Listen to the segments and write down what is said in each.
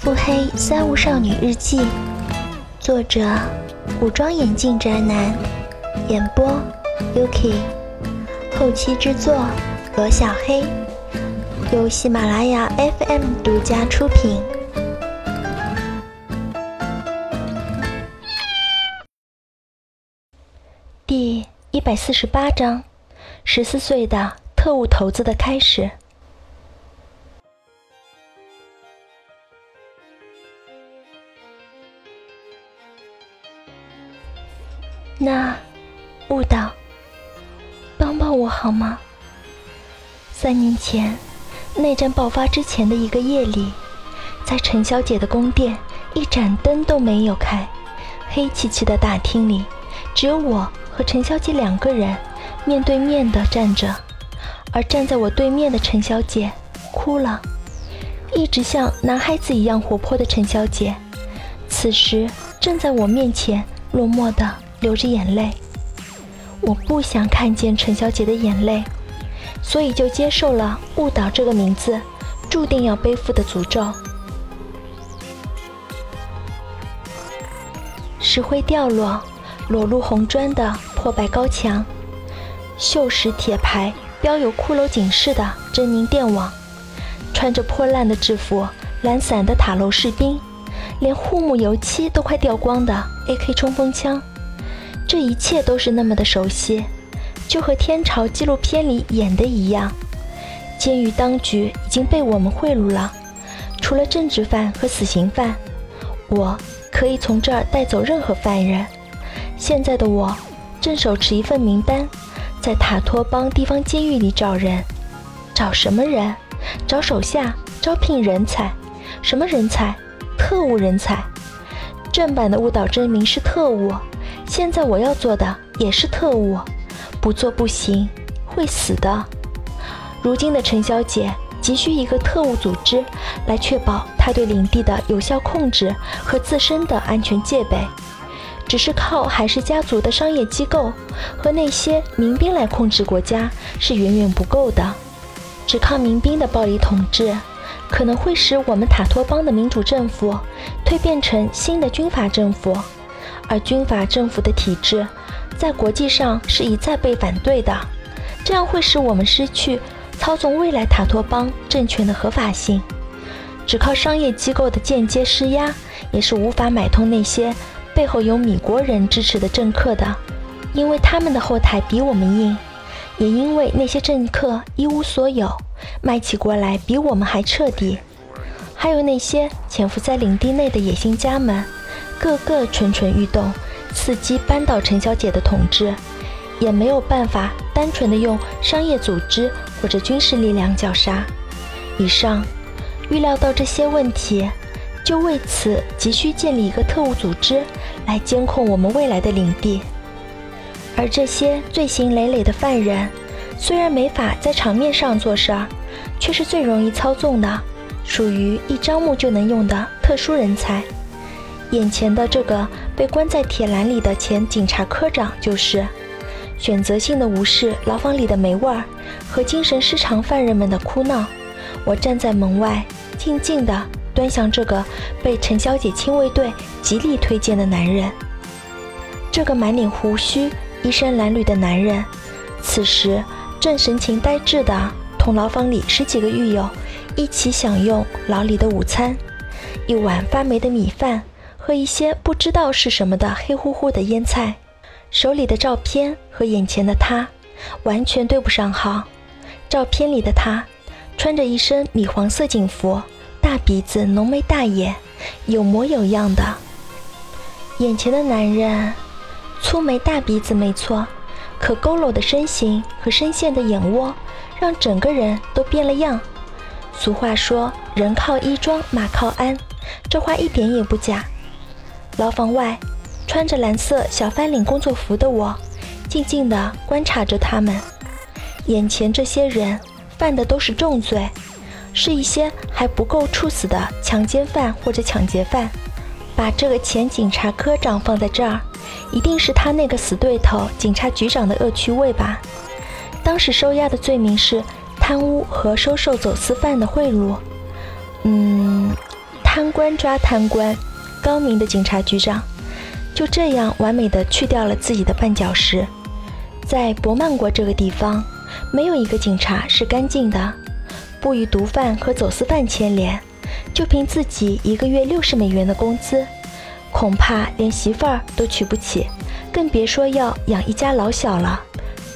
腹黑三无少女日记，作者：古装眼镜宅男，演播：Yuki，后期制作：罗小黑，由喜马拉雅 FM 独家出品。第一百四十八章：十四岁的特务头子的开始。那，误导，帮帮我好吗？三年前，内战爆发之前的一个夜里，在陈小姐的宫殿，一盏灯都没有开，黑漆漆的大厅里，只有我和陈小姐两个人面对面的站着，而站在我对面的陈小姐哭了，一直像男孩子一样活泼的陈小姐，此时正在我面前落寞的。流着眼泪，我不想看见陈小姐的眼泪，所以就接受了“误导”这个名字，注定要背负的诅咒。石灰掉落，裸露红砖的破败高墙，锈蚀铁牌标有骷髅警示的狰狞电网，穿着破烂的制服、懒散的塔楼士兵，连护目油漆都快掉光的 AK 冲锋枪。这一切都是那么的熟悉，就和天朝纪录片里演的一样。监狱当局已经被我们贿赂了，除了政治犯和死刑犯，我可以从这儿带走任何犯人。现在的我正手持一份名单，在塔托邦地方监狱里找人。找什么人？找手下，招聘人才。什么人才？特务人才。正版的误导证明是特务。现在我要做的也是特务，不做不行，会死的。如今的陈小姐急需一个特务组织来确保她对领地的有效控制和自身的安全戒备。只是靠海氏家族的商业机构和那些民兵来控制国家是远远不够的。只靠民兵的暴力统治，可能会使我们塔托邦的民主政府蜕变成新的军阀政府。而军阀政府的体制，在国际上是一再被反对的，这样会使我们失去操纵未来塔托邦政权的合法性。只靠商业机构的间接施压，也是无法买通那些背后有米国人支持的政客的，因为他们的后台比我们硬，也因为那些政客一无所有，卖起国来比我们还彻底。还有那些潜伏在领地内的野心家们。个个蠢蠢欲动，伺机扳倒陈小姐的统治，也没有办法单纯的用商业组织或者军事力量绞杀。以上预料到这些问题，就为此急需建立一个特务组织来监控我们未来的领地。而这些罪行累累的犯人，虽然没法在场面上做事儿，却是最容易操纵的，属于一招募就能用的特殊人才。眼前的这个被关在铁栏里的前警察科长，就是选择性的无视牢房里的霉味儿和精神失常犯人们的哭闹。我站在门外，静静地端详这个被陈小姐亲卫队极力推荐的男人。这个满脸胡须、衣衫褴褛的男人，此时正神情呆滞地同牢房里十几个狱友一起享用牢里的午餐，一碗发霉的米饭。和一些不知道是什么的黑乎乎的腌菜，手里的照片和眼前的他完全对不上号。照片里的他穿着一身米黄色警服，大鼻子、浓眉大眼，有模有样的。眼前的男人粗眉大鼻子没错，可佝偻的身形和深陷的眼窝让整个人都变了样。俗话说“人靠衣装，马靠鞍”，这话一点也不假。牢房外，穿着蓝色小翻领工作服的我，静静地观察着他们。眼前这些人犯的都是重罪，是一些还不够处死的强奸犯或者抢劫犯。把这个前警察科长放在这儿，一定是他那个死对头警察局长的恶趣味吧？当时收押的罪名是贪污和收受走私犯的贿赂。嗯，贪。官抓贪官，高明的警察局长就这样完美的去掉了自己的绊脚石。在博曼国这个地方，没有一个警察是干净的，不与毒贩和走私犯牵连，就凭自己一个月六十美元的工资，恐怕连媳妇儿都娶不起，更别说要养一家老小了。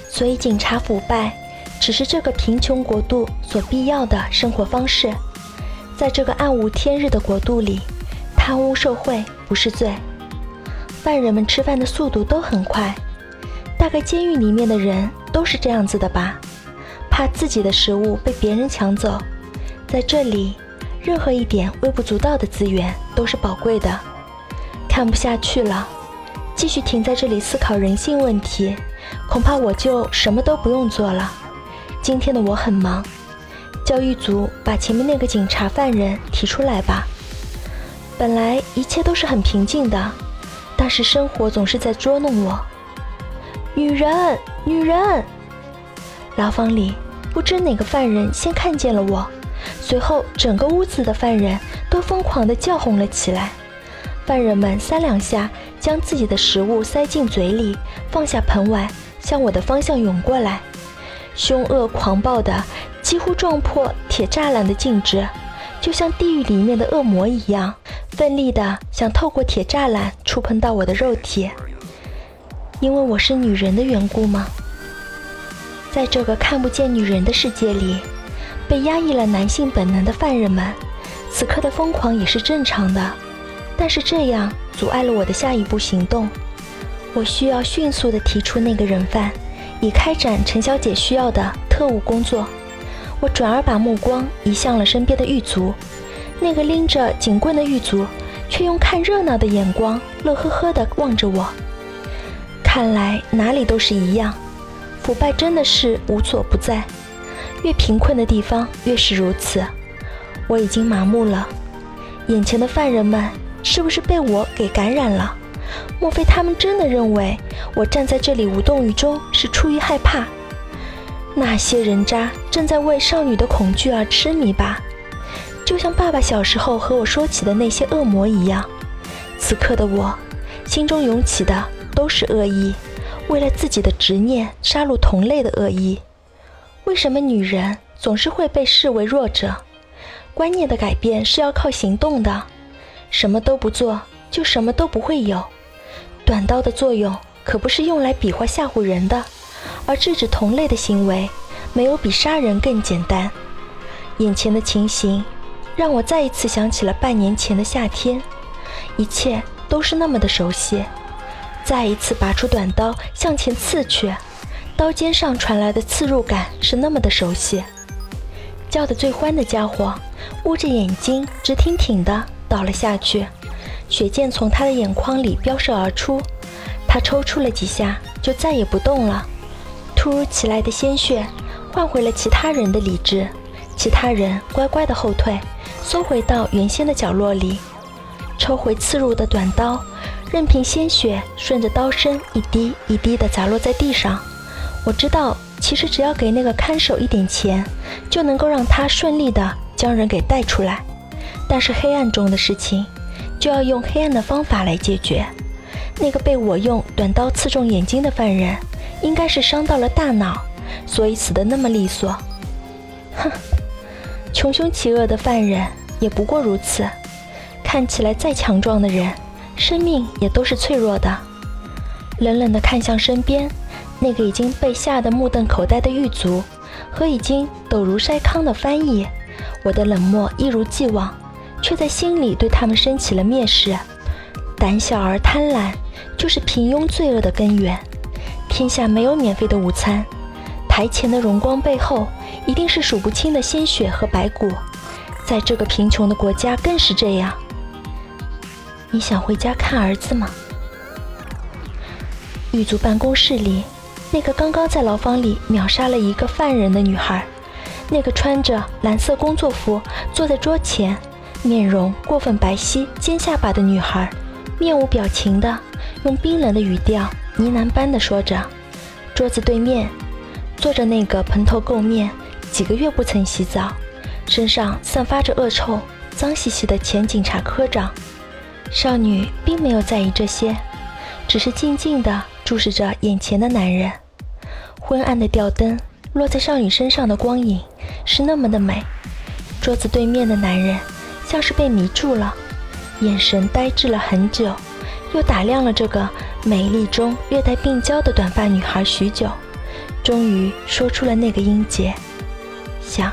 所以，警察腐败只是这个贫穷国度所必要的生活方式。在这个暗无天日的国度里，贪污受贿不是罪。犯人们吃饭的速度都很快。大概监狱里面的人都是这样子的吧，怕自己的食物被别人抢走。在这里，任何一点微不足道的资源都是宝贵的。看不下去了，继续停在这里思考人性问题，恐怕我就什么都不用做了。今天的我很忙，叫狱卒把前面那个警察犯人提出来吧。本来一切都是很平静的，但是生活总是在捉弄我。女人，女人！牢房里不知哪个犯人先看见了我，随后整个屋子的犯人都疯狂地叫哄了起来。犯人们三两下将自己的食物塞进嘴里，放下盆碗，向我的方向涌过来，凶恶狂暴的几乎撞破铁栅栏的静止，就像地狱里面的恶魔一样，奋力地想透过铁栅栏触碰到我的肉体。因为我是女人的缘故吗？在这个看不见女人的世界里，被压抑了男性本能的犯人们，此刻的疯狂也是正常的。但是这样阻碍了我的下一步行动。我需要迅速地提出那个人犯，以开展陈小姐需要的特务工作。我转而把目光移向了身边的狱卒，那个拎着警棍的狱卒，却用看热闹的眼光，乐呵呵地望着我。看来哪里都是一样，腐败真的是无所不在，越贫困的地方越是如此。我已经麻木了，眼前的犯人们是不是被我给感染了？莫非他们真的认为我站在这里无动于衷是出于害怕？那些人渣正在为少女的恐惧而痴迷吧？就像爸爸小时候和我说起的那些恶魔一样。此刻的我，心中涌起的。都是恶意，为了自己的执念杀戮同类的恶意。为什么女人总是会被视为弱者？观念的改变是要靠行动的，什么都不做就什么都不会有。短刀的作用可不是用来比划吓唬人的，而制止同类的行为，没有比杀人更简单。眼前的情形让我再一次想起了半年前的夏天，一切都是那么的熟悉。再一次拔出短刀向前刺去，刀尖上传来的刺入感是那么的熟悉。叫得最欢的家伙捂着眼睛直挺挺的倒了下去，血溅从他的眼眶里飙射而出。他抽搐了几下就再也不动了。突如其来的鲜血换回了其他人的理智，其他人乖乖的后退，缩回到原先的角落里，抽回刺入的短刀。任凭鲜血顺着刀身一滴一滴地砸落在地上，我知道，其实只要给那个看守一点钱，就能够让他顺利地将人给带出来。但是黑暗中的事情，就要用黑暗的方法来解决。那个被我用短刀刺中眼睛的犯人，应该是伤到了大脑，所以死得那么利索。哼，穷凶极恶的犯人也不过如此，看起来再强壮的人。生命也都是脆弱的。冷冷地看向身边那个已经被吓得目瞪口呆的狱卒和已经抖如筛糠的翻译，我的冷漠一如既往，却在心里对他们升起了蔑视。胆小而贪婪，就是平庸罪恶的根源。天下没有免费的午餐，台前的荣光背后，一定是数不清的鲜血和白骨。在这个贫穷的国家，更是这样。你想回家看儿子吗？狱卒办公室里，那个刚刚在牢房里秒杀了一个犯人的女孩，那个穿着蓝色工作服坐在桌前、面容过分白皙、尖下巴的女孩，面无表情的用冰冷的语调呢喃般的说着。桌子对面坐着那个蓬头垢面、几个月不曾洗澡、身上散发着恶臭。脏兮兮的前警察科长。少女并没有在意这些，只是静静地注视着眼前的男人。昏暗的吊灯落在少女身上的光影是那么的美。桌子对面的男人像是被迷住了，眼神呆滞了很久，又打量了这个美丽中略带病娇的短发女孩许久，终于说出了那个音节：想。